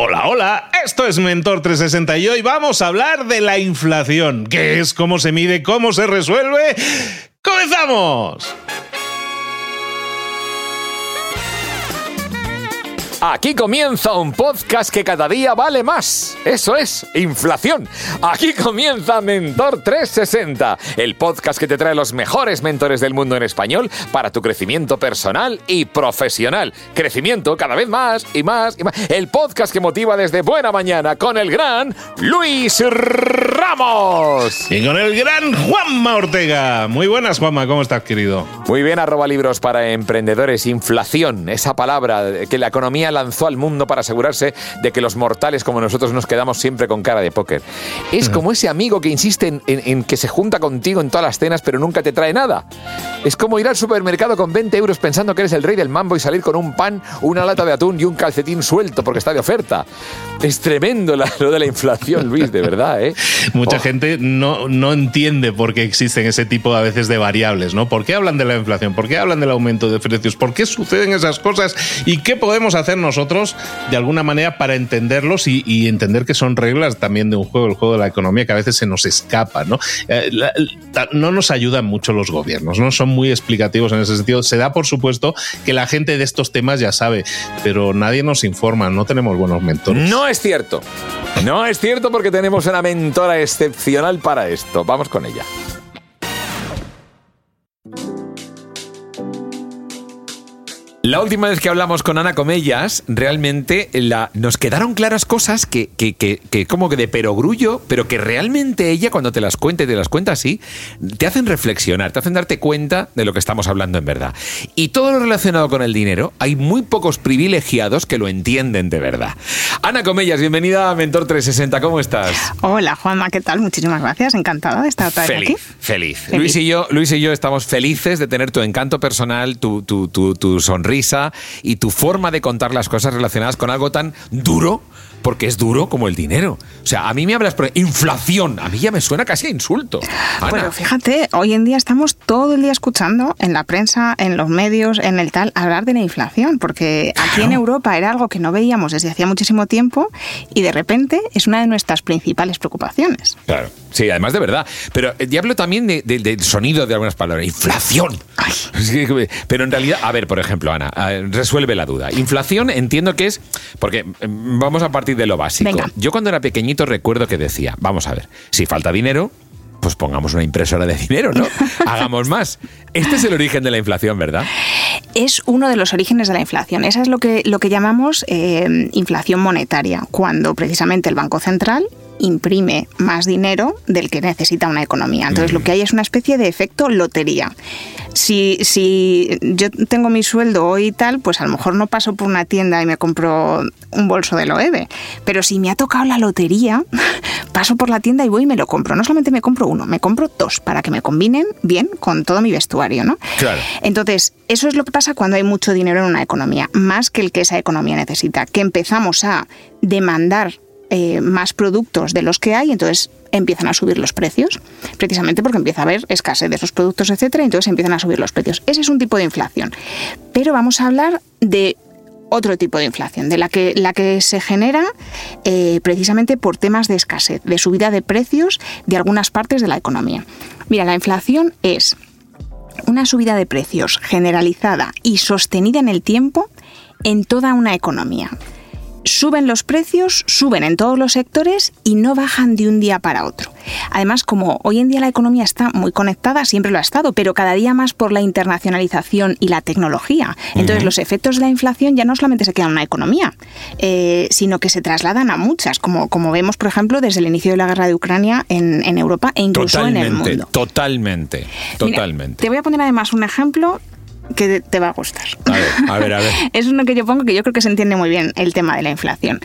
Hola, hola, esto es Mentor 360 y hoy vamos a hablar de la inflación. ¿Qué es? ¿Cómo se mide? ¿Cómo se resuelve? ¡Comenzamos! Aquí comienza un podcast que cada día vale más. Eso es, inflación. Aquí comienza Mentor 360, el podcast que te trae los mejores mentores del mundo en español para tu crecimiento personal y profesional. Crecimiento cada vez más y más y más. El podcast que motiva desde buena mañana con el gran Luis Ramos. Y con el gran Juanma Ortega. Muy buenas, Juanma, ¿cómo estás, querido? Muy bien, arroba libros para emprendedores. Inflación, esa palabra que la economía lanzó al mundo para asegurarse de que los mortales como nosotros nos quedamos siempre con cara de póker. Es como ese amigo que insiste en, en que se junta contigo en todas las cenas pero nunca te trae nada. Es como ir al supermercado con 20 euros pensando que eres el rey del mambo y salir con un pan, una lata de atún y un calcetín suelto porque está de oferta. Es tremendo lo de la inflación, Luis, de verdad, ¿eh? Mucha Oh. gente no, no entiende por qué existen ese tipo a veces de variables, ¿no? ¿Por qué hablan de la inflación? ¿Por qué hablan del aumento de precios? ¿Por qué suceden esas cosas? ¿Y qué podemos hacer nosotros de alguna manera para entenderlos y, entender que son reglas también de un juego, el juego de la economía, que a veces se nos escapa, ¿no? Eh, no nos ayudan mucho los gobiernos, ¿no? Son muy explicativos en ese sentido. Se da por supuesto que la gente de estos temas ya sabe, pero nadie nos informa, no tenemos buenos mentores. No es cierto. No es cierto porque tenemos una mentora excepcional para esto. Vamos con ella. La última vez que hablamos con Ana Comellas, realmente la, nos quedaron claras cosas que, que, que- que como que de perogrullo, pero que realmente ella cuando te las cuenta y te las cuenta así, te hacen reflexionar, te hacen darte cuenta de lo que estamos hablando en verdad. Y todo lo relacionado con el dinero, hay muy pocos privilegiados que lo entienden de verdad. Ana Comellas, bienvenida a Mentor 360, ¿cómo estás? Hola Juanma, ¿qué tal? Muchísimas gracias, encantada de estar otra vez Feliz, aquí. feliz, Feliz. Luis y yo, Luis y yo estamos felices de tener tu encanto personal, tu, tu, tu, tu sonrisa y tu forma de contar las cosas relacionadas con algo tan duro, porque es duro como el dinero. O sea, a mí me hablas por inflación, a mí ya me suena casi a insulto. Ana, Bueno, fíjate, hoy en día estamos todo el día escuchando en la prensa, en los medios, en el tal, hablar de la inflación, porque aquí en Europa era algo que no veíamos desde hacía muchísimo tiempo y de repente es una de nuestras principales preocupaciones. Claro, sí, además de verdad. Pero eh, ya hablo también de- de- del sonido de algunas palabras. Inflación. Que- Pero en realidad, a ver, por ejemplo, Ana, ver, resuelve la duda. Inflación entiendo que es, porque eh, vamos a partir de lo básico. Venga. Yo cuando era pequeñito recuerdo que decía, vamos a ver, si falta dinero, pues pongamos una impresora de dinero, ¿no? Hagamos más. Este es el origen de la inflación, ¿verdad? Es uno de los orígenes de la inflación. Esa es lo que, lo que llamamos eh, inflación monetaria, cuando precisamente el Banco Central imprime más dinero del que necesita una economía. Entonces lo que hay es una especie de efecto lotería. Si, si yo tengo mi sueldo hoy y tal, pues a lo mejor no paso por una tienda y me compro un bolso de Loewe. Pero si me ha tocado la lotería, paso por la tienda y voy y me lo compro. No solamente me compro uno, me compro dos para que me combinen bien con todo mi vestuario, ¿no? Claro. Entonces, eso es lo que pasa cuando hay mucho dinero en una economía, más que el que esa economía necesita, que empezamos a demandar eh, más productos de los que hay, entonces empiezan a subir los precios, precisamente porque empieza a haber escasez de esos productos, etcétera, y entonces empiezan a subir los precios. Ese es un tipo de inflación. Pero vamos a hablar de otro tipo de inflación, de la que, la que se genera eh, precisamente por temas de escasez, de subida de precios de algunas partes de la economía. Mira, la inflación es una subida de precios generalizada y sostenida en el tiempo en toda una economía. Suben los precios, suben en todos los sectores y no bajan de un día para otro. Además, como hoy en día la economía está muy conectada, siempre lo ha estado, pero cada día más por la internacionalización y la tecnología. Entonces, los efectos de la inflación ya no solamente se quedan en una economía, eh, sino que se trasladan a muchas, como, como vemos, por ejemplo, desde el inicio de la guerra de Ucrania en, en Europa e incluso en el mundo. totalmente, Mira, totalmente. te voy a poner además un ejemplo que te va a gustar. A ver, a ver, a ver. Es uno que yo pongo que yo creo que se entiende muy bien el tema de la inflación.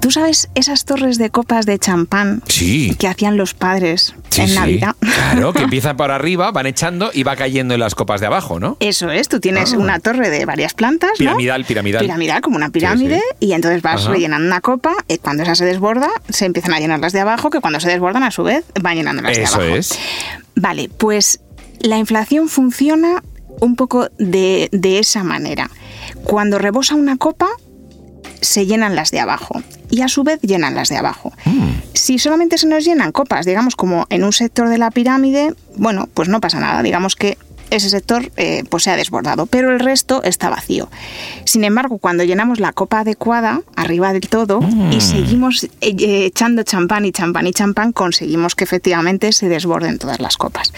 ¿Tú sabes esas torres de copas de champán Sí. que hacían los padres Sí, en sí. Navidad? Claro, que empiezan por arriba, van echando y va cayendo en las copas de abajo, ¿no? Eso es, tú tienes Ah. una torre de varias plantas, ¿no? Piramidal, piramidal. Piramidal, como una pirámide, y entonces vas Ajá. rellenando una copa, y cuando esa se desborda, se empiezan a llenar las de abajo, que cuando se desbordan, a su vez, van llenando las de Eso abajo. es. Vale, pues la inflación funciona un poco de, de esa manera. Cuando rebosa una copa, se llenan las de abajo y a su vez llenan las de abajo. Si solamente se nos llenan copas, digamos como en un sector de la pirámide, bueno, pues no pasa nada, digamos que ese sector eh, pues se ha desbordado, pero el resto está vacío. Sin embargo, cuando llenamos la copa adecuada, arriba del todo, y seguimos eh, echando champán y champán y champán, conseguimos que efectivamente se desborden todas las copas.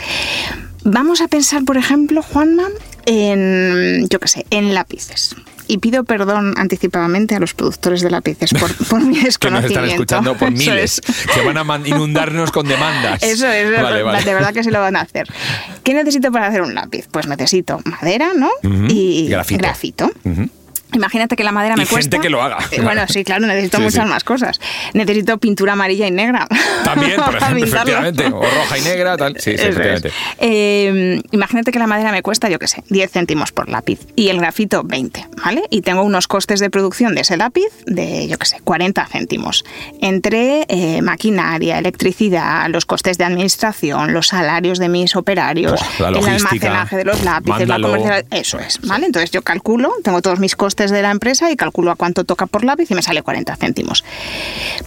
Vamos a pensar, por ejemplo, Juanma, en, yo qué sé, en lápices y pido perdón anticipadamente a los productores de lápices por, por mi desconocimiento. que nos están escuchando por miles, que van a inundarnos con demandas. Eso es, de verdad que sí lo van a hacer. ¿Qué necesito para hacer un lápiz? Pues necesito madera, ¿no? Y grafito. grafito. Imagínate que la madera me cuesta. gente que lo haga. Eh, bueno, sí, claro, necesito muchas más cosas. Necesito pintura amarilla y negra. También, por ejemplo, efectivamente. O roja y negra, tal. Sí, sí efectivamente. Eh, imagínate que la madera me cuesta, yo qué sé, 10 céntimos por lápiz y el grafito 20, ¿vale? Y tengo unos costes de producción de ese lápiz de, yo qué sé, 40 céntimos. Entre eh, maquinaria, electricidad, los costes de administración, los salarios de mis operarios, el almacenaje de los lápices, la comercialización. Eso es, ¿vale? Entonces yo calculo, tengo todos mis costes de la empresa y calculo a cuánto toca por lápiz y me sale 40 céntimos.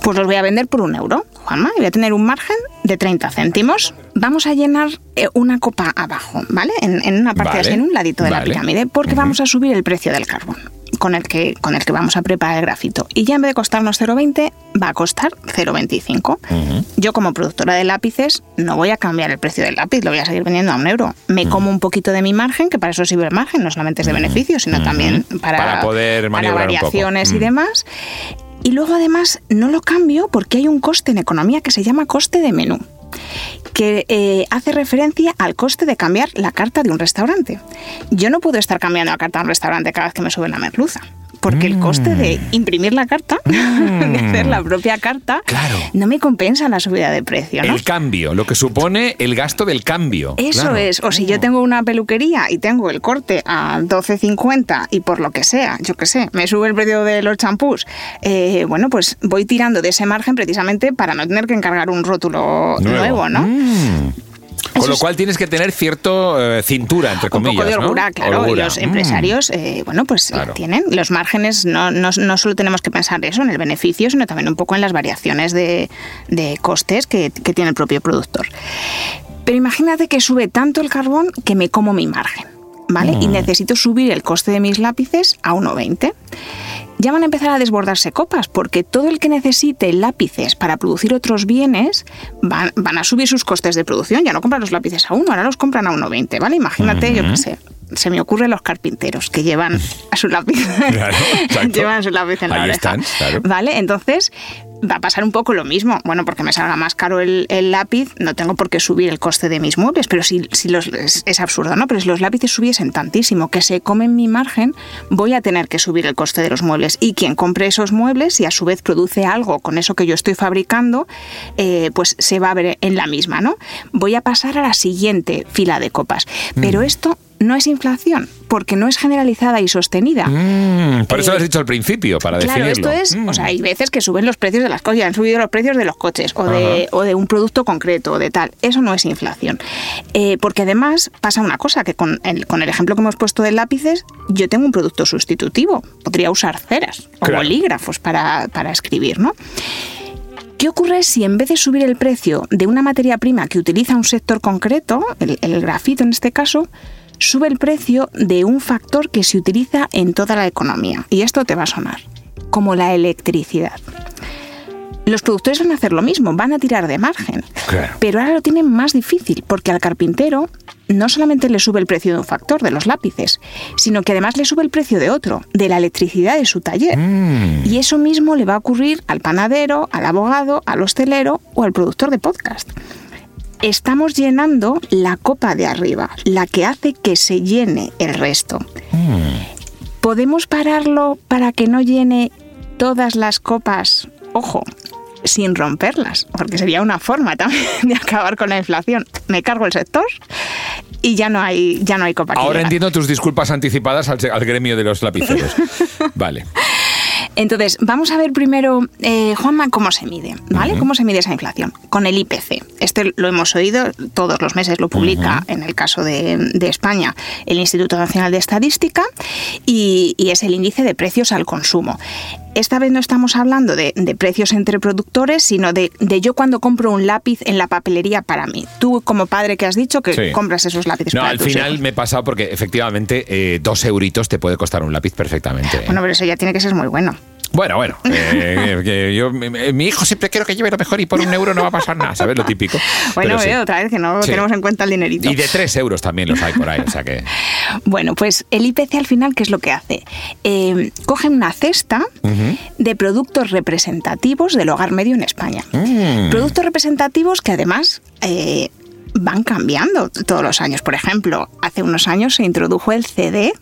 Pues los voy a vender por un euro, Juanma, y voy a tener un margen de 30 céntimos. Vamos a llenar eh, una copa abajo, ¿vale? En, una parte en un ladito de la pirámide, porque vamos a subir el precio del carbón con el, que, con el que vamos a preparar el grafito. Y ya en vez de costarnos 0,20, va a costar 0,25. Yo como productora de lápices no voy a cambiar el precio del lápiz, lo voy a seguir vendiendo a un euro. Me como un poquito de mi margen, que para eso sirve el margen, no solamente es de beneficio, sino también para, poder para variaciones y demás. Y luego además no lo cambio porque hay un coste en economía que se llama coste de menú que eh, hace referencia al coste de cambiar la carta de un restaurante. Yo no puedo estar cambiando la carta de un restaurante cada vez que me suben la merluza porque el coste de mm. imprimir la carta, de hacer la propia carta, no me compensa la subida de precio. El cambio, lo que supone el gasto del cambio. Eso es, o si yo tengo una peluquería y tengo el corte a 12.50 y por lo que sea, yo qué sé, me sube el precio de los champús, eh, bueno, pues voy tirando de ese margen precisamente para no tener que encargar un rótulo nuevo, ¿no? Mm. Con lo cual tienes que tener cierto eh, cintura, entre comillas. Un poco de claro. Y los mm. empresarios, eh, bueno, pues eh, tienen los márgenes, no, no, no, solo tenemos que pensar eso en el beneficio, sino también un poco en las variaciones de, de costes que, que tiene el propio productor. Pero imagínate que sube tanto el carbón que me como mi margen, ¿vale? Y mm. necesito subir el coste de mis lápices a 1,20 ya van a empezar a desbordarse copas, porque todo el que necesite lápices para producir otros bienes van, a subir sus costes de producción. Ya no compran los lápices a uno, ahora los compran a 1,20, ¿vale? Imagínate, yo qué sé, se me ocurre los carpinteros que llevan a su lápiz, llevan su lápiz en la oreja. ¿Vale? Entonces, va a pasar un poco lo mismo. Bueno, porque me salga más caro el, lápiz, no tengo por qué subir el coste de mis muebles, pero si, si los, es, absurdo, ¿no? Pero si los lápices subiesen tantísimo que se comen mi margen, voy a tener que subir el coste de los muebles. Y quien compre esos muebles y a su vez produce algo con eso que yo estoy fabricando, eh, pues se va a ver en la misma, ¿no? Voy a pasar a la siguiente fila de copas. Pero mm. esto no es inflación, porque no es generalizada y sostenida. Mm, por eso lo has dicho al principio, para claro, esto es, o sea, hay veces que suben los precios de las cosas, han subido los precios de los coches o de, o de, un producto concreto o de tal. Eso no es inflación. Eh, porque además pasa una cosa, que con el, con el ejemplo que hemos puesto de lápices, yo tengo un producto sustitutivo. Podría usar ceras o bolígrafos para, para escribir, ¿no? ¿Qué ocurre si en vez de subir el precio de una materia prima que utiliza un sector concreto, el grafito en este caso, sube el precio de un factor que se utiliza en toda la economía. Y esto te va a sonar, como la electricidad. Los productores van a hacer lo mismo, van a tirar de margen. Pero ahora lo tienen más difícil, porque al carpintero no solamente le sube el precio de un factor, de los lápices, sino que además le sube el precio de otro, de la electricidad de su taller. Mm. Y eso mismo le va a ocurrir al panadero, al abogado, al hostelero o al productor de podcast estamos llenando la copa de arriba, la que hace que se llene el resto. Hmm. ¿Podemos pararlo para que no llene todas las copas? Ojo, sin romperlas, porque sería una forma también de acabar con la inflación. Me cargo el sector y ya no hay ya no hay copa. Ahora entiendo tus disculpas anticipadas al, al gremio de los lapiceros. vale. Entonces, vamos a ver primero, eh, Juanma, cómo se mide, ¿vale? ¿Cómo se mide esa inflación? Con el IPC. Este lo hemos oído, todos los meses lo publica, en el caso de, España, el Instituto Nacional de Estadística, y, es el índice de precios al consumo. Esta vez no estamos hablando de, precios entre productores, sino de, yo cuando compro un lápiz en la papelería para mí. Tú como padre que has dicho que compras esos lápices. No, al final me he pasado porque efectivamente eh, dos euritos te puede costar un lápiz perfectamente. ¿eh? Bueno, pero eso ya tiene que ser muy bueno. Bueno, bueno, eh, yo, mi, hijo siempre quiero que lleve lo mejor y por un euro no va a pasar nada, ¿sabes? Lo típico. Bueno, veo otra vez que no tenemos en cuenta el dinerito. Y de tres euros también los hay por ahí, o sea que... Bueno, pues el IPC al final, ¿qué es lo que hace? Eh, coge una cesta de productos representativos del hogar medio en España. Mm. Productos representativos que además... Eh, van cambiando todos los años. Por ejemplo, hace unos años se introdujo el CD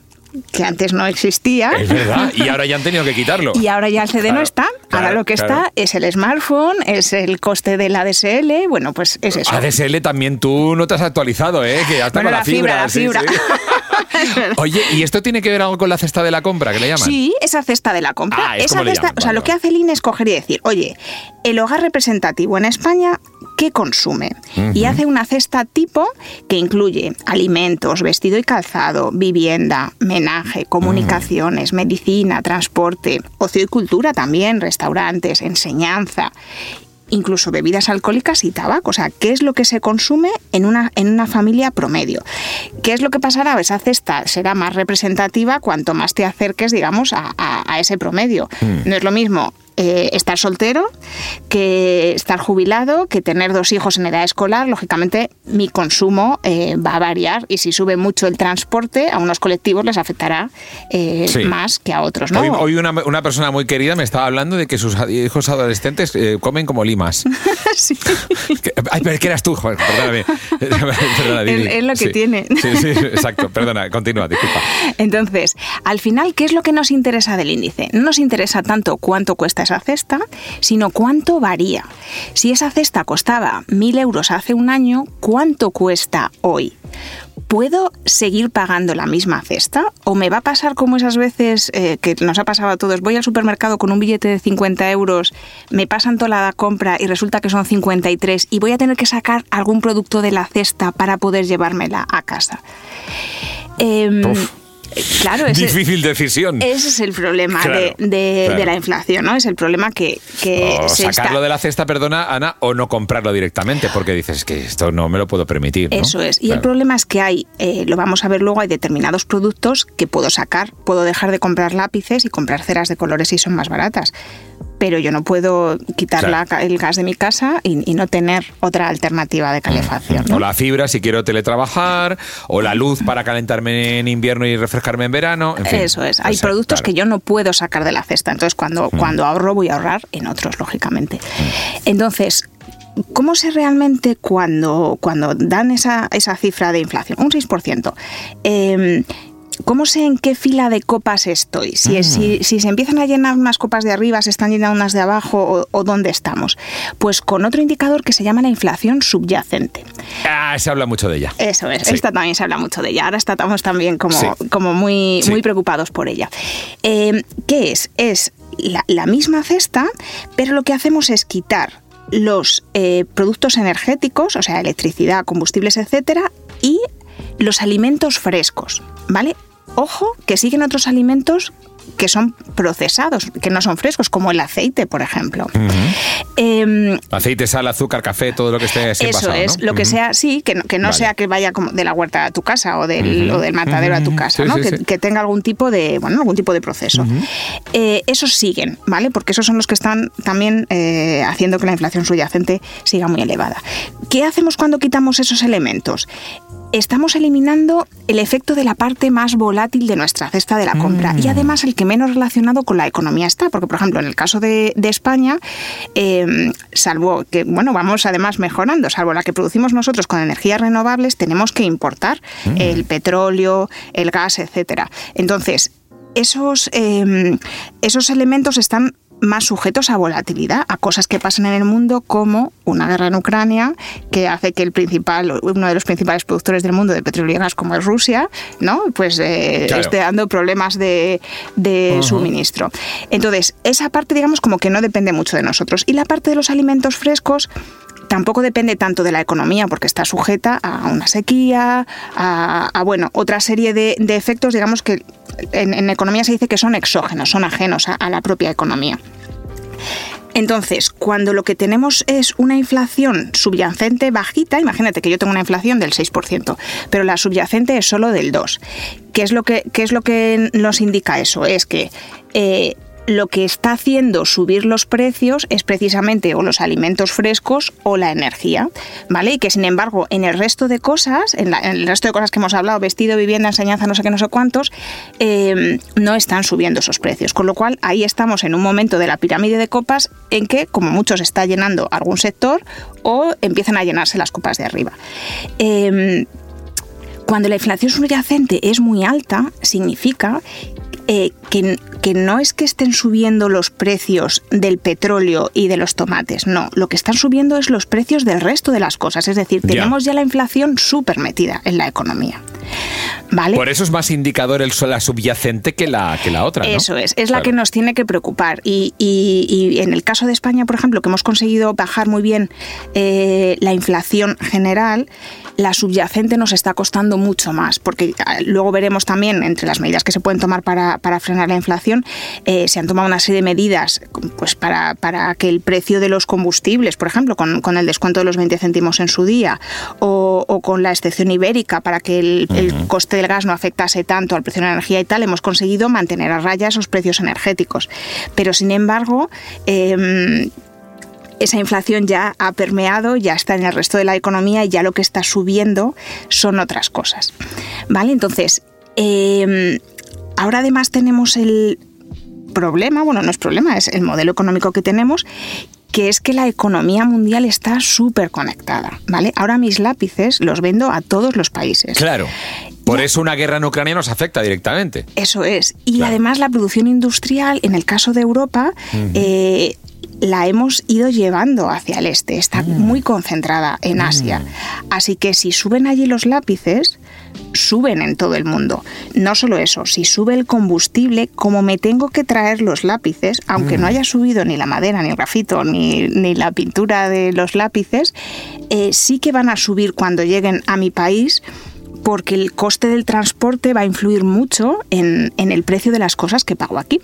que antes no existía. Es verdad, y ahora ya han tenido que quitarlo. Y ahora ya el CD no está. ahora lo que está es el smartphone, es el coste del ADSL, bueno, pues es eso. ADSL también tú no te has actualizado, ¿eh? Que ya está la, fibra. La fibra. Oye, ¿y esto tiene que ver algo con la cesta de la compra, que le llaman? Sí, esa cesta de la compra. Ah, esa cesta, o sea, lo que hace el INE es coger y decir, oye, el hogar representativo en España qué consume. Y hace una cesta tipo que incluye alimentos, vestido y calzado, vivienda, menaje, comunicaciones, medicina, transporte, ocio y cultura también, restaurantes, enseñanza incluso bebidas alcohólicas y tabaco. O sea, ¿qué es lo que se consume en una, en una familia promedio? ¿Qué es lo que pasará? Esa cesta será más representativa cuanto más te acerques, digamos, a, ese promedio. Mm. No es lo mismo eh, estar soltero, que estar jubilado, que tener dos hijos en edad escolar, lógicamente mi consumo eh, va a variar y si sube mucho el transporte, a unos colectivos les afectará eh, más que a otros. ¿no? Hoy, una, una, persona muy querida me estaba hablando de que sus hijos adolescentes comen como limas. sí. ay, pero que eras tú, joder, perdóname. es, lo que tiene. Sí, sí, exacto. Perdona, continúa, disculpa. Entonces, al final, ¿qué es lo que nos interesa del índice? No nos interesa tanto cuánto cuesta esa cesta, sino cuánto varía. Si esa cesta costaba mil euros hace un año, ¿cuánto cuesta hoy? ¿Puedo seguir pagando la misma cesta? ¿O me va a pasar como esas veces eh, que nos ha pasado a todos? Voy al supermercado con un billete de 50 euros, me pasan toda la compra y resulta que son 53 y voy a tener que sacar algún producto de la cesta para poder llevármela a casa. Em, Claro, difícil decisión. Ese es el problema de, la inflación, ¿no? Es el problema que, que o sacarlo de la cesta, perdona, Ana, o no comprarlo directamente, porque dices que esto no me lo puedo permitir. Eso es. Y el problema es que hay, eh, lo vamos a ver luego, hay determinados productos que puedo sacar, puedo dejar de comprar lápices y comprar ceras de colores si son más baratas pero yo no puedo quitar el gas de mi casa y, no tener otra alternativa de calefacción. O la fibra si quiero teletrabajar, o la luz para calentarme en invierno y refrescarme en verano. Eso es. Hay productos que yo no puedo sacar de la cesta. Entonces, cuando, mm. cuando ahorro, voy a ahorrar en otros, lógicamente. Mm. Entonces, ¿Cómo sé realmente cuando, cuando dan esa, esa cifra de inflación? Un 6%. Eh, ¿Cómo sé en qué fila de copas estoy? Si, si, se empiezan a llenar unas copas de arriba, se están llenando unas de abajo o, dónde estamos. Pues con otro indicador que se llama la inflación subyacente. Ah, se habla mucho de ella. Eso es, esta también se habla mucho de ella. Ahora estamos también como, como muy, muy preocupados por ella. Eh, ¿Qué es? Es la, misma cesta, pero lo que hacemos es quitar los eh, productos energéticos, o sea, electricidad, combustibles, etcétera, y los alimentos frescos, ¿vale? Ojo que siguen otros alimentos que son procesados, que no son frescos, como el aceite, por ejemplo. Em, aceite, sal, azúcar, café, todo lo que esté Eso es, lo que sea, sí, que no, que no sea que vaya como de la huerta a tu casa o del, del matadero a tu casa, ¿no? que, tenga algún tipo de, bueno, algún tipo de proceso. Eh, esos siguen, ¿vale? Porque esos son los que están también eh, haciendo que la inflación subyacente siga muy elevada. ¿Qué hacemos cuando quitamos esos elementos? Estamos eliminando el efecto de la parte más volátil de nuestra cesta de la compra y mm. además el que menos relacionado con la economía está, porque por ejemplo en el caso de, España, em, salvo que, bueno, vamos además mejorando, salvo la que producimos nosotros con energías renovables, tenemos que importar mm. el petróleo, el gas, etcétera. Entonces, esos, em, esos elementos están más sujetos a volatilidad, a cosas que pasan en el mundo como una guerra en Ucrania que hace que el principal, uno de los principales productores del mundo de petróleo y gas como es Rusia, ¿no? Pues eh, esté dando problemas de, suministro. Entonces, esa parte digamos como que no depende mucho de nosotros. Y la parte de los alimentos frescos, tampoco depende tanto de la economía porque está sujeta a una sequía, a, bueno, otra serie de, efectos, digamos que en, economía se dice que son exógenos, son ajenos a la propia economía. Entonces, cuando lo que tenemos es una inflación subyacente bajita, imagínate que yo tengo una inflación del 6%, pero la subyacente es solo del 2%. ¿Qué es lo que, qué es lo que nos indica eso? Es que eh, lo que está haciendo subir los precios es precisamente o los alimentos frescos o la energía, ¿vale? Y que sin embargo en el resto de cosas, en, el resto de cosas que hemos hablado, vestido, vivienda, enseñanza, no sé qué, no sé cuántos, em, no están subiendo esos precios. Con lo cual ahí estamos en un momento de la pirámide de copas en que, como muchos, está llenando algún sector o empiezan a llenarse las copas de arriba. Em, cuando la inflación subyacente es muy alta, significa eh, que, no es que estén subiendo los precios del petróleo y de los tomates, no, lo que están subiendo es los precios del resto de las cosas, es decir, tenemos ya la inflación súper metida en la economía. ¿Vale? Por eso es más indicador el la subyacente que la, que la otra. Eso es, es la que nos tiene que preocupar. Y, en el caso de España, por ejemplo, que hemos conseguido bajar muy bien eh, la inflación general, la subyacente nos está costando mucho más, porque ah, luego veremos también entre las medidas que se pueden tomar para, frenar la inflación, eh, se han tomado una serie de medidas pues para, que el precio de los combustibles, por ejemplo, con, el descuento de los 20 céntimos en su día, o, con la excepción ibérica para que el, coste del gas no afectase tanto al precio de la energía y tal, hemos conseguido mantener a raya esos precios energéticos. Pero sin embargo, em, esa inflación ya ha permeado, ya está en el resto de la economía y ya lo que está subiendo son otras cosas. ¿Vale? Entonces, em, ahora además tenemos el problema, bueno, no es problema, es el modelo económico que tenemos que es que la economía mundial está súper conectada, ¿vale? Ahora mis lápices los vendo a todos los países. Claro. Por eso una guerra en Ucrania nos afecta directamente. Eso es. Y además la producción industrial, en el caso de Europa, la hemos ido llevando hacia el este, está mm. muy concentrada en Asia. Mm. Así que si suben allí los lápices, suben en todo el mundo. No solo eso, si sube el combustible, como me tengo que traer los lápices, aunque no mm. haya subido ni la madera, ni el grafito, ni, la pintura de los lápices, eh, sí que van a subir cuando lleguen a mi país porque el coste del transporte va a influir mucho en el precio de las cosas que pago aquí.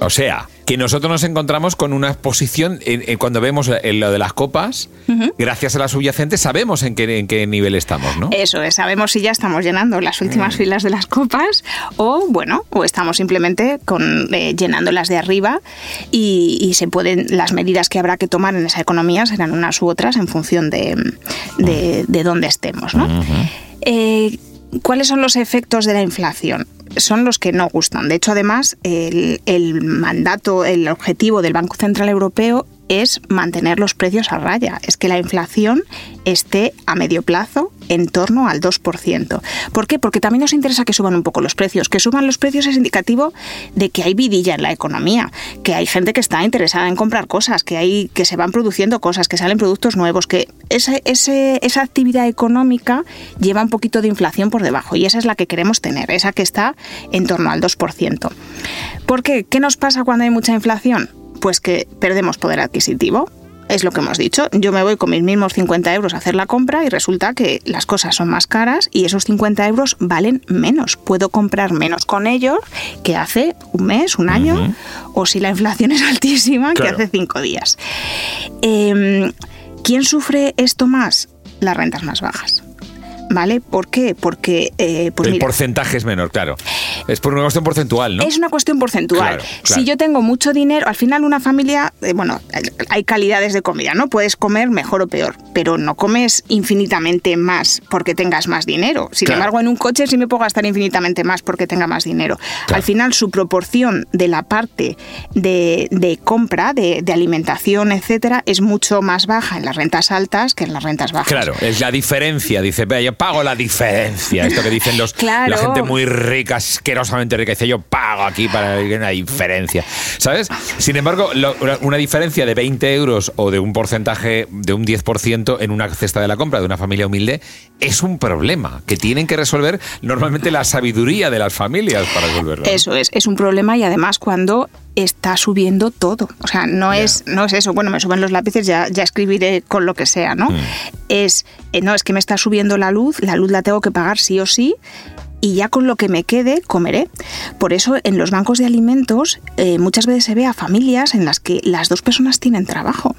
O sea, que nosotros nos encontramos con una exposición, cuando vemos lo de las copas, gracias a la subyacente sabemos en qué, en qué nivel estamos, ¿no? Eso es, sabemos si ya estamos llenando las últimas mm. filas de las copas o, bueno, o estamos simplemente con, eh, llenándolas de arriba y, se pueden, las medidas que habrá que tomar en esa economía serán unas u otras en función de, de, dónde estemos, ¿no? Eh, ¿Cuáles son los efectos de la inflación? son los que no gustan. De hecho, además, el, el mandato, el objetivo del Banco Central Europeo es mantener los precios a raya, es que la inflación esté a medio plazo en torno al 2%. ¿Por qué? Porque también nos interesa que suban un poco los precios. Que suban los precios es indicativo de que hay vidilla en la economía, que hay gente que está interesada en comprar cosas, que, hay, que se van produciendo cosas, que salen productos nuevos, que esa actividad económica lleva un poquito de inflación por debajo y esa es la que queremos tener, esa que está en torno al 2%. ¿Por qué? ¿Qué nos pasa cuando hay mucha inflación? Pues que perdemos poder adquisitivo, es lo que hemos dicho. Yo me voy con mis mismos 50 euros a hacer la compra y resulta que las cosas son más caras y esos 50 euros valen menos. Puedo comprar menos con ellos que hace un mes, un año, o si la inflación es altísima, que hace cinco días. Em, ¿Quién sufre esto más? Las rentas más bajas. ¿Vale? ¿Por qué? Porque... Eh, pues el porcentaje es menor, claro. Es por una cuestión porcentual, ¿no? Es una cuestión porcentual. Si yo tengo mucho dinero, al final una familia, eh, bueno, hay calidades de comida, ¿no? Puedes comer mejor o peor, pero no comes infinitamente más porque tengas más dinero. Sin embargo, en un coche sí me puedo gastar infinitamente más porque tenga más dinero. Al final, su proporción de la parte de, compra, de, alimentación, etcétera, es mucho más baja en las rentas altas que en las rentas bajas. Claro, es la diferencia. Dice, vea, yo pago la diferencia. Esto que dicen los, la gente muy rica, asquerosamente rica, dice, yo pago aquí para que una diferencia. ¿Sabes? Sin embargo, una diferencia de 20 euros o de un porcentaje de un 10% en una cesta de la compra de una familia humilde es un problema que tienen que resolver normalmente la sabiduría de las familias para resolverlo. Eso es, es un problema y además cuando está subiendo todo. O sea, no es, no es eso, bueno, me suben los lápices, ya, ya escribiré con lo que sea, ¿no? Mm. Es, eh, no, es que me está subiendo la luz, la luz la tengo que pagar sí o sí, y ya con lo que me quede comeré. Por eso en los bancos de alimentos eh, muchas veces se ve a familias en las que las dos personas tienen trabajo.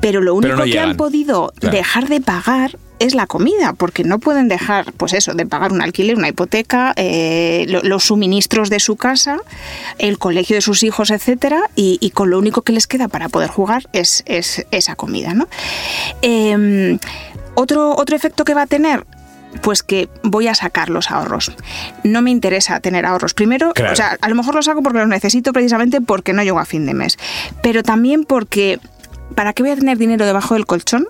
Pero lo único que han podido dejar de pagar es la comida, porque no pueden dejar, pues eso, de pagar un alquiler, una hipoteca, eh, los suministros de su casa, el colegio de sus hijos, etcétera, y, con lo único que les queda para poder jugar es, esa comida, ¿no? Em, otro, otro efecto que va a tener, pues que voy a sacar los ahorros. No me interesa tener ahorros. Primero, o sea, a lo mejor los saco porque los necesito precisamente porque no llego a fin de mes. Pero también porque, ¿para qué voy a tener dinero debajo del colchón?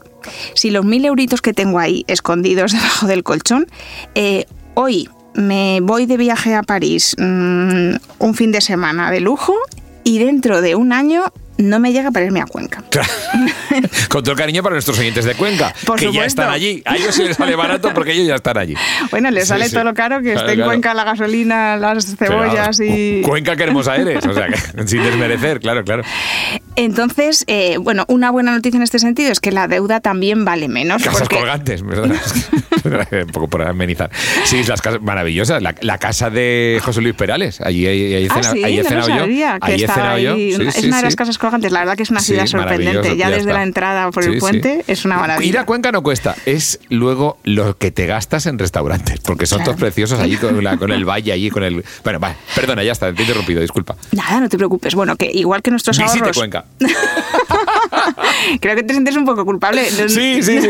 Si los mil euritos que tengo ahí escondidos debajo del colchón, eh, hoy me voy de viaje a París mm, un fin de semana de lujo y dentro de un año no me llega para irme a Cuenca. Con todo el cariño para nuestros oyentes de Cuenca, que ya están allí. A ellos sí les sale barato porque ellos ya están allí. Bueno, les sale todo lo caro que esté en Cuenca la gasolina, las cebollas y... Cuenca que hermosa eres, o sea, sin desmerecer, claro, claro. Entonces, eh, bueno, una buena noticia en este sentido es que la deuda también vale menos. Casas colgantes, perdona. Un poco por amenizar. Sí, las casas maravillosas. La, casa de José Luis Perales, allí, ahí, ah, sí, ahí he cenado yo. Ahí he cenado yo. es una de las casas colgantes. La verdad que es una ciudad sorprendente. Ya, desde la entrada por el puente es una maravilla. Ir a Cuenca no cuesta, es luego lo que te gastas en restaurantes, porque son todos preciosos allí con, con, el valle, allí con el... Bueno, vale, perdona, ya está, te he interrumpido, disculpa. Nada, no te preocupes. Bueno, que igual que nuestros Visite ahorros... Cuenca. Creo que te sientes un poco culpable. Sí, sí, sí.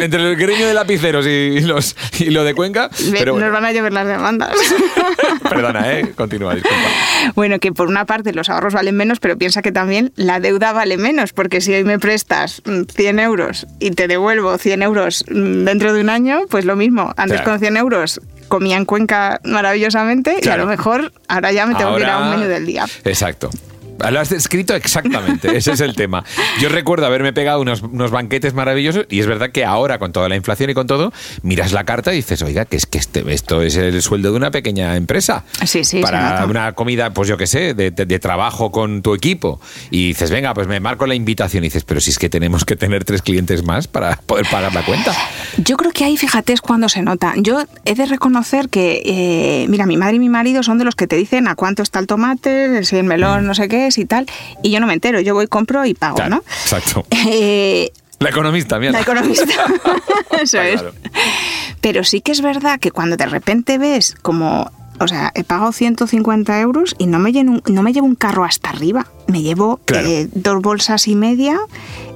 Entre el greño de lapiceros y, los, y lo de Cuenca. Pero Nos van a llover las demandas. Perdona, ¿eh? Continúa, disculpa. Bueno, que por una parte los ahorros valen menos, pero piensa que también la deuda vale menos, porque si hoy me prestas 100 euros y te devuelvo 100 euros dentro de un año, pues lo mismo. Antes con 100 euros comía en Cuenca maravillosamente y a lo mejor ahora ya me tengo que ir a un menú del día. Exacto. Lo has descrito exactamente, ese es el tema. Yo recuerdo haberme pegado unos, banquetes maravillosos y es verdad que ahora con toda la inflación y con todo, miras la carta y dices, oiga, que es que este, esto es el sueldo de una pequeña empresa. Sí, sí. Para una comida, pues yo qué sé, de, trabajo con tu equipo. Y dices, venga, pues me marco la invitación y dices, pero si es que tenemos que tener tres clientes más para poder pagar la cuenta. Yo creo que ahí, fíjate, es cuando se nota. Yo he de reconocer que, eh, mira, mi madre y mi marido son de los que te dicen a cuánto está el tomate, si el melón, mm. no sé qué, y tal, y yo no me entero, yo voy, compro y pago, ¿no? Exacto. Eh, la economista, mira. La economista. Eso es. Pero sí que es verdad que cuando de repente ves como o sea, he pagado 150 euros y no me, llevo, no me llevo un carro hasta arriba. Me llevo eh, dos bolsas y media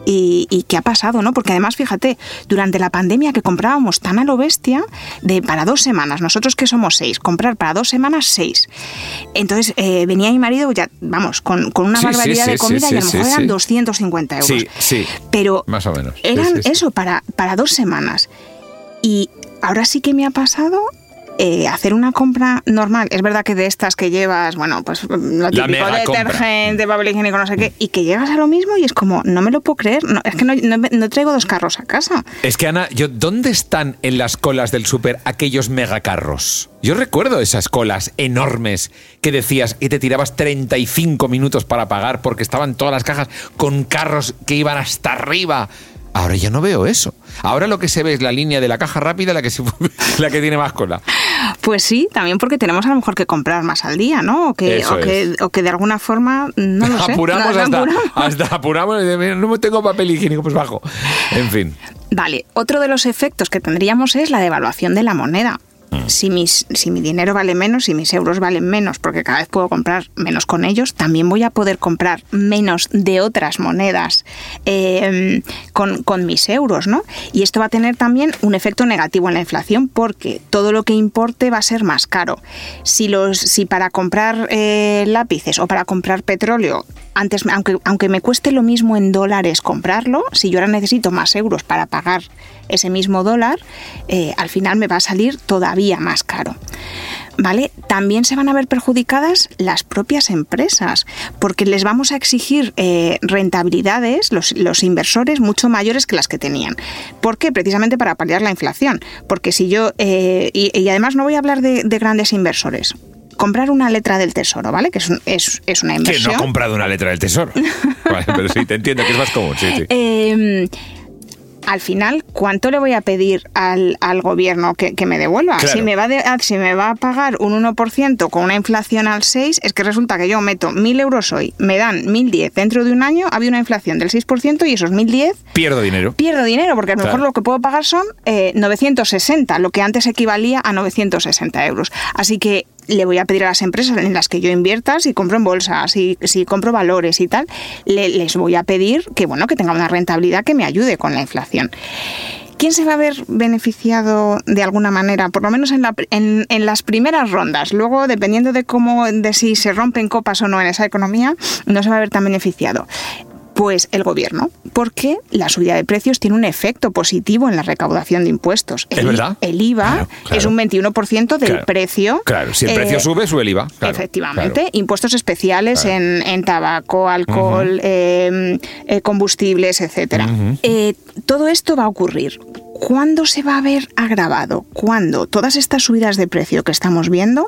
y, qué ha pasado, ¿no? Porque además, fíjate, durante la pandemia que comprábamos tan a lo bestia, de para dos semanas, nosotros que somos seis, comprar para dos semanas seis. Entonces eh, venía mi marido, ya, vamos, con, una barbaridad de comida y a lo mejor eran 250 euros. Sí, sí. Pero más o menos. Eran eso para, para dos semanas. Y ahora sí que me ha pasado eh, hacer una compra normal, es verdad que de estas que llevas, bueno, pues lo típico de detergente, papel higiénico, no sé qué, y que llegas a lo mismo y es como, no me lo puedo creer, no, es que no, traigo dos carros a casa. Es que Ana, yo, ¿dónde están en las colas del súper aquellos megacarros? Yo recuerdo esas colas enormes que decías y te tirabas 35 minutos para pagar porque estaban todas las cajas con carros que iban hasta arriba. Ahora ya no veo eso. Ahora lo que se ve es la línea de la caja rápida, la que, la que tiene más cola. Pues sí, también porque tenemos a lo mejor que comprar más al día, ¿no? O que, o que, de alguna forma, no lo apuramos hasta, hasta apuramos, no tengo papel higiénico, pues bajo. En fin. Vale, otro de los efectos que tendríamos es la devaluación de la moneda. Mm. Si, mis, si mi dinero vale menos, si mis euros valen menos, porque cada vez puedo comprar menos con ellos, también voy a poder comprar menos de otras monedas em, con, con, mis euros, ¿no? Y esto va a tener también un efecto negativo en la inflación porque todo lo que importe va a ser más caro. Si, los, si para comprar eh, lápices o para comprar petróleo antes, aunque, aunque me cueste lo mismo en dólares comprarlo, si yo ahora necesito más euros para pagar ese mismo dólar, eh, al final me va a salir todavía más caro. ¿Vale? También se van a ver perjudicadas las propias empresas, porque les vamos a exigir eh, rentabilidades, los, inversores, mucho mayores que las que tenían. ¿Por qué? Precisamente para paliar la inflación. Porque si yo, eh, y, además no voy a hablar de, grandes inversores, comprar una letra del tesoro, ¿vale? Que es, es, una inversión. ¿Quién no ha comprado una letra del tesoro? pero sí, te entiendo que es más común. Sí, sí. Em, al final, ¿cuánto le voy a pedir al, al gobierno que, que, me devuelva? Claro. Si, me va de, ah, si me va a pagar un 1% con una inflación al 6%, es que resulta que yo meto 1.000 euros hoy, me dan 1.010. Dentro de un año había una inflación del 6% y esos 1.010 Pierdo dinero. pierdo dinero porque a lo Claro. mejor lo que puedo pagar son eh, 960, lo que antes equivalía a 960 euros. Así que le voy a pedir a las empresas en las que yo invierta, si compro en bolsa, si, si compro valores y tal, le- les voy a pedir que bueno que tenga una rentabilidad que me ayude con la inflación. ¿Quién se va a ver beneficiado de alguna manera, por lo menos en, la- en- en las primeras rondas? Luego, dependiendo de cómo, de si se rompen copas o no en esa economía, no se va a ver tan beneficiado. Pues el gobierno, porque la subida de precios tiene un efecto positivo en la recaudación de impuestos. ¿Es El, verdad? El IVA Claro, claro. es un 21% del Claro. precio. Claro, si el eh, precio sube, sube el IVA. Efectivamente, impuestos especiales en, en tabaco, alcohol, eh, eh, combustibles, etcétera. Eh, todo esto va a ocurrir. ¿Cuándo se va a ver agravado? Cuando todas estas subidas de precio que estamos viendo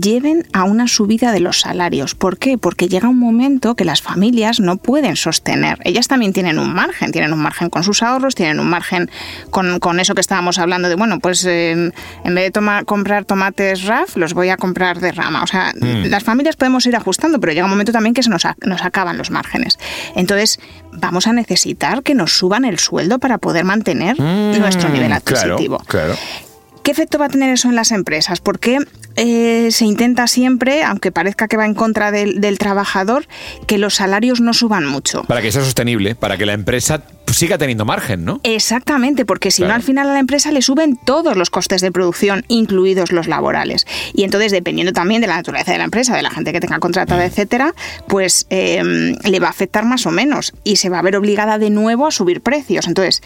lleven a una subida de los salarios. ¿Por qué? Porque llega un momento que las familias no pueden sostener. Ellas también tienen un margen, tienen un margen con sus ahorros, tienen un margen con, con eso que estábamos hablando de, bueno, pues eh, en vez de toma- comprar tomates RAF, los voy a comprar de rama. O sea, las familias podemos ir ajustando, pero llega un momento también que se nos, a- nos acaban los márgenes. Entonces, vamos a necesitar que nos suban el sueldo para poder mantener nuestro nivel adquisitivo. Mm, Claro, claro. ¿Qué efecto va a tener eso en las empresas? Porque eh, se intenta siempre, aunque parezca que va en contra del, del trabajador, que los salarios no suban mucho. Para que sea sostenible, para que la empresa siga teniendo margen, ¿no? Exactamente, porque si Claro. no al final a la empresa le suben todos los costes de producción, incluidos los laborales. Y entonces, dependiendo también de la naturaleza de la empresa, de la gente que tenga contratada, etcétera, pues eh, le va a afectar más o menos y se va a ver obligada de nuevo a subir precios. Entonces,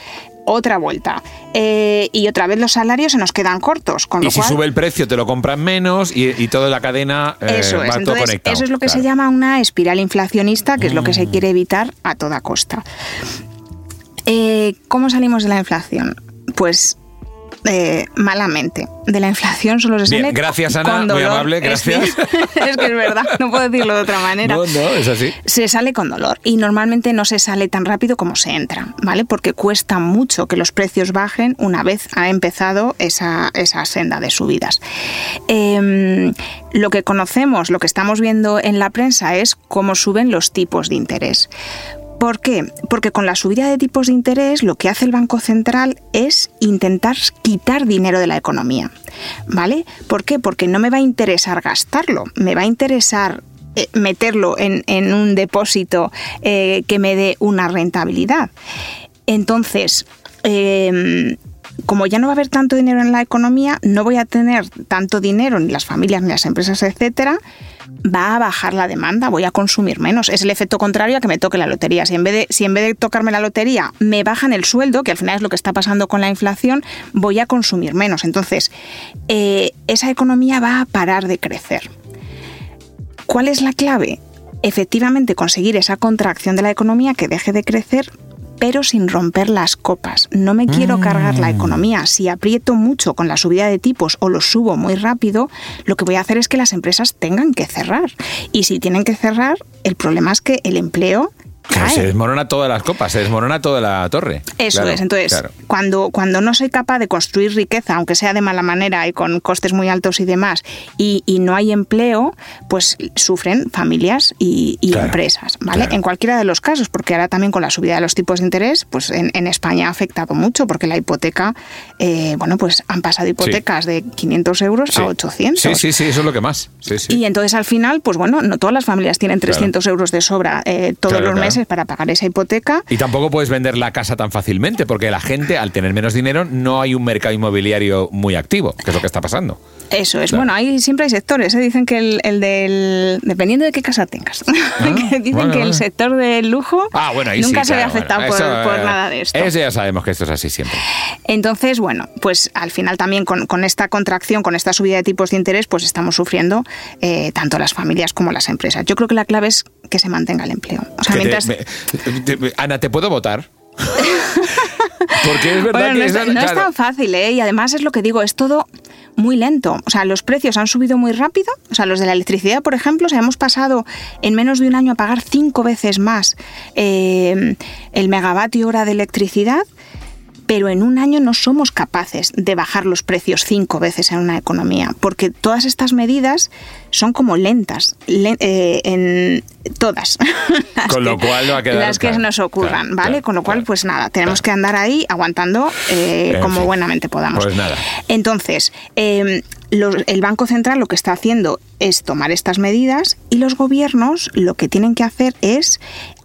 otra vuelta. Eh, y otra vez los salarios se nos quedan cortos. Con Y lo si cual, sube el precio, te lo compran menos y, y toda la cadena eh, Eso va es. todo Entonces, conectado. eso es lo que se Claro. Mm. llama una espiral inflacionista, que es lo que se quiere evitar a toda costa. Eh, ¿Cómo salimos de la inflación? Pues eh, malamente. De la inflación solo se Bien, sale gracias, Ana, muy amable, gracias. Es que, es verdad, no puedo decirlo de otra manera. No, no, es así. Se sale con dolor y normalmente no se sale tan rápido como se entra, ¿vale? Porque cuesta mucho que los precios bajen una vez ha empezado esa, esa senda de subidas. Em, lo que conocemos, lo que estamos viendo en la prensa es cómo suben los tipos de interés. ¿Por qué? Porque con la subida de tipos de interés lo que hace el Banco Central es intentar quitar dinero de la economía. ¿Vale? ¿Por qué? Porque no me va a interesar gastarlo, me va a interesar eh, meterlo en, un depósito eh, que me dé una rentabilidad. Entonces, eh, como ya no va a haber tanto dinero en la economía, no voy a tener tanto dinero ni las familias ni las empresas, etcétera, va a bajar la demanda, voy a consumir menos. Es el efecto contrario a que me toque la lotería. Si en vez de, si en vez de tocarme la lotería me bajan el sueldo, que al final es lo que está pasando con la inflación, voy a consumir menos. Entonces, eh, esa economía va a parar de crecer. ¿Cuál es la clave? Efectivamente, conseguir esa contracción de la economía que deje de crecer, pero sin romper las copas. No me quiero cargar la economía. Si aprieto mucho con la subida de tipos o los subo muy rápido, lo que voy a hacer es que las empresas tengan que cerrar. Y si tienen que cerrar, el problema es que el empleo cae. se desmorona todas las copas, se desmorona toda la torre. Eso Claro, es. Entonces, claro. cuando, cuando no soy capaz de construir riqueza, aunque sea de mala manera y con costes muy altos y demás, y, y no hay empleo, pues sufren familias y, y Claro, empresas, ¿vale? En cualquiera de los casos, porque ahora también con la subida de los tipos de interés, pues en, en España ha afectado mucho, porque la hipoteca, eh, bueno, pues han pasado hipotecas de 500 euros Sí. a 800. Sí, sí, sí, eso es lo que más. Sí. Y entonces al final, pues bueno, no todas las familias tienen 300 euros de sobra eh, todos los claro. Meses para pagar esa hipoteca. Y tampoco puedes vender la casa tan fácilmente, porque la gente, al tener menos dinero, no hay un mercado inmobiliario muy activo, que es lo que está pasando. Eso es. Claro. Bueno, ahí siempre hay sectores. ¿eh? Dicen que el, el del. Dependiendo de qué casa tengas. Que dicen bueno, que bueno. el sector del lujo Ah, bueno, nunca sí, se ve claro, afectado por, eso, por eh, nada de esto. Eso ya sabemos que esto es así siempre. Entonces, bueno, pues al final también con, con esta contracción, con esta subida de tipos de interés, pues estamos sufriendo eh, tanto las familias como las empresas. Yo creo que la clave es que se mantenga el empleo. O sea, te- mientras. me- te- me- Ana, ¿te puedo votar? Porque es verdad Bueno, no, que es, no es tan fácil, ¿eh? Y además es lo que digo, es todo muy lento. O sea, los precios han subido muy rápido. O sea, los de la electricidad, por ejemplo, o hemos pasado en menos de un año a pagar cinco veces más eh, el megavatio hora de electricidad pero en un año no somos capaces de bajar los precios cinco veces en una economía, porque todas estas medidas son como lentas, eh, en todas. Con lo cual no va a quedar Las que nos ocurran, ¿vale? Con lo cual, pues nada, tenemos que andar ahí aguantando eh, como buenamente podamos. Pues nada. Entonces, em, el Banco Central lo que está haciendo es tomar estas medidas y los gobiernos lo que tienen que hacer es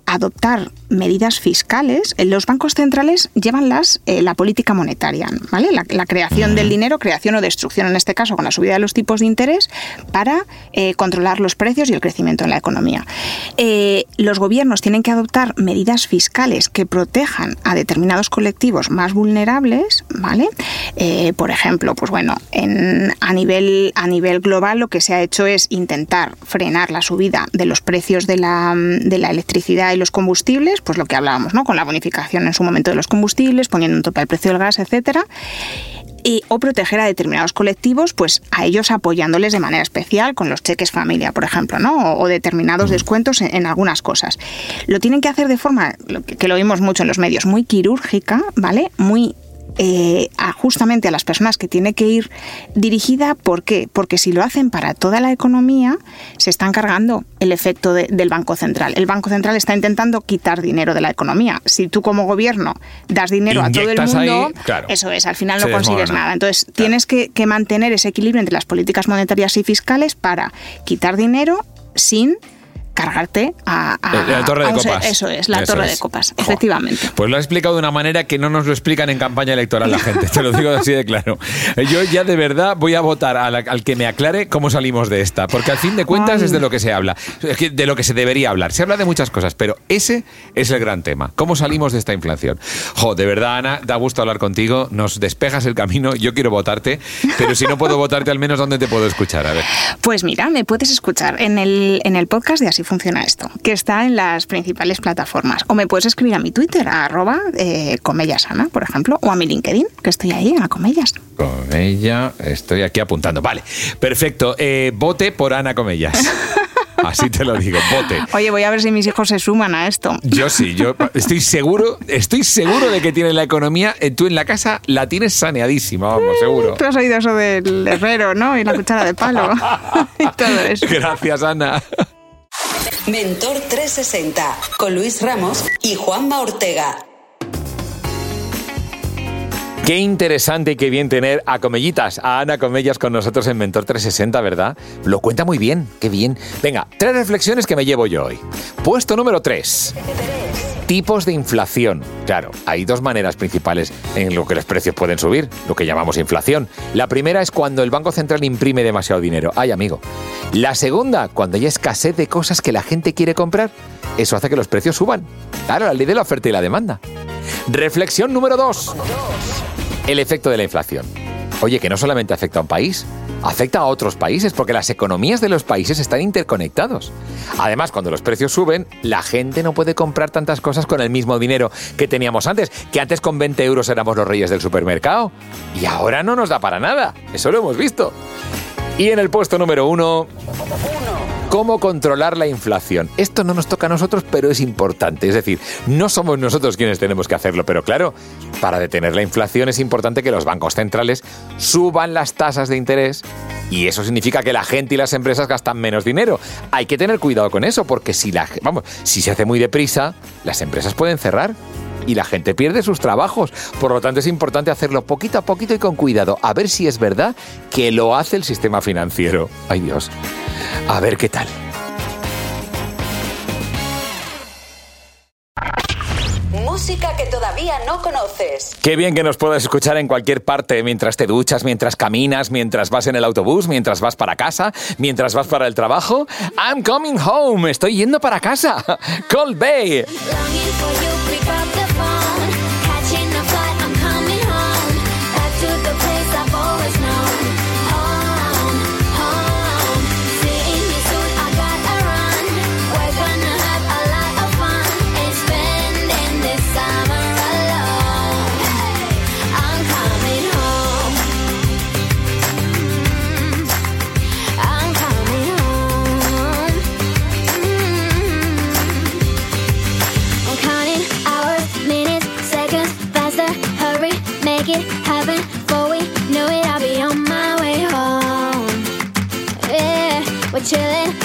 adoptar medidas fiscales. Los bancos centrales llevan las, eh, la política monetaria, ¿vale? La, creación del dinero, creación o destrucción en este caso con la subida de los tipos de interés para eh, controlar los precios y el crecimiento en la economía. Eh, los gobiernos tienen que adoptar medidas fiscales que protejan a determinados colectivos más vulnerables, ¿vale? por ejemplo, pues bueno, en, a, nivel, a nivel global lo que se ha hecho es intentar frenar la subida de los precios de la, de la electricidad y los combustibles, pues lo que hablábamos, ¿no? Con la bonificación en su momento de los combustibles, poniendo un tope al precio del gas, etcétera. Y, o proteger a determinados colectivos, pues a ellos apoyándoles de manera especial con los cheques familia, por ejemplo, ¿no? O, determinados descuentos en, algunas cosas. Lo tienen que hacer de forma, que lo vimos mucho en los medios, muy quirúrgica, ¿vale? Muy eh, justamente a las personas que tiene que ir dirigida. ¿Por qué? Porque si lo hacen para toda la economía, se están cargando el efecto del Banco Central. El Banco Central está intentando quitar dinero de la economía. Si tú como gobierno das dinero a todo el mundo, eso es, al final no consigues nada. Entonces tienes que mantener ese equilibrio entre las políticas monetarias y fiscales para quitar dinero sin cargarte a, la torre de copas. Eso es, la torre de copas, efectivamente. Pues lo ha explicado de una manera que no nos lo explican en campaña electoral la gente, te lo digo así de claro. Yo ya de verdad voy a votar al, que me aclare cómo salimos de esta, porque al fin de cuentas es de lo que se habla, de lo que se debería hablar. Se habla de muchas cosas, pero ese es el gran tema. ¿Cómo salimos de esta inflación? Jo, de verdad, Ana, da gusto hablar contigo, nos despejas el camino, yo quiero votarte, pero si no puedo votarte, al menos ¿dónde te puedo escuchar? A ver. Pues mira, me puedes escuchar en el, en el podcast de Así funciona esto, que está en las principales plataformas. O me puedes escribir a mi Twitter, a arroba eh, comellasana, por ejemplo, o a mi LinkedIn, que estoy ahí, a Comellas. Comella, estoy aquí apuntando. Vale, perfecto. Eh, vote por Ana Comellas. Así te lo digo, vote. Oye, voy a ver si mis hijos se suman a esto. Yo sí, yo estoy seguro, estoy seguro de que tienen la economía. Eh, tú en la casa la tienes saneadísima, vamos, seguro. Tú has oído eso del herrero, ¿no? Y la cuchara de palo. y todo eso. Gracias, Ana. Mentor 360 con Luis Ramos y Juanma Ortega. Qué interesante y qué bien tener a Comellitas, a Ana Comellas con nosotros en Mentor 360, ¿verdad? Lo cuenta muy bien, qué bien. Venga, tres reflexiones que me llevo yo hoy. Puesto número 3 tipos de inflación. Claro, hay dos maneras principales en lo que los precios pueden subir, lo que llamamos inflación. La primera es cuando el Banco Central imprime demasiado dinero. Ay, amigo. La segunda, cuando hay escasez de cosas que la gente quiere comprar. Eso hace que los precios suban. Claro, la ley de la oferta y la demanda. Reflexión número dos. El efecto de la inflación. Oye, que no solamente afecta a un país, afecta a otros países porque las economías de los países están interconectados. Además, cuando los precios suben, la gente no puede comprar tantas cosas con el mismo dinero que teníamos antes, que antes con 20 euros éramos los reyes del supermercado. Y ahora no nos da para nada. Eso lo hemos visto. Y en el puesto número uno cómo controlar la inflación. Esto no nos toca a nosotros, pero es importante. Es decir, no somos nosotros quienes tenemos que hacerlo, pero claro, para detener la inflación es importante que los bancos centrales suban las tasas de interés y eso significa que la gente y las empresas gastan menos dinero. Hay que tener cuidado con eso, porque si la, vamos, si se hace muy deprisa, las empresas pueden cerrar y la gente pierde sus trabajos. Por lo tanto, es importante hacerlo poquito a poquito y con cuidado, a ver si es verdad que lo hace el sistema financiero. Ay Dios. A ver qué tal. Música que todavía no conoces. Qué bien que nos puedas escuchar en cualquier parte, mientras te duchas, mientras caminas, mientras vas en el autobús, mientras vas para casa, mientras vas para el trabajo. I'm coming home, estoy yendo para casa. Call Bay. Chillin'.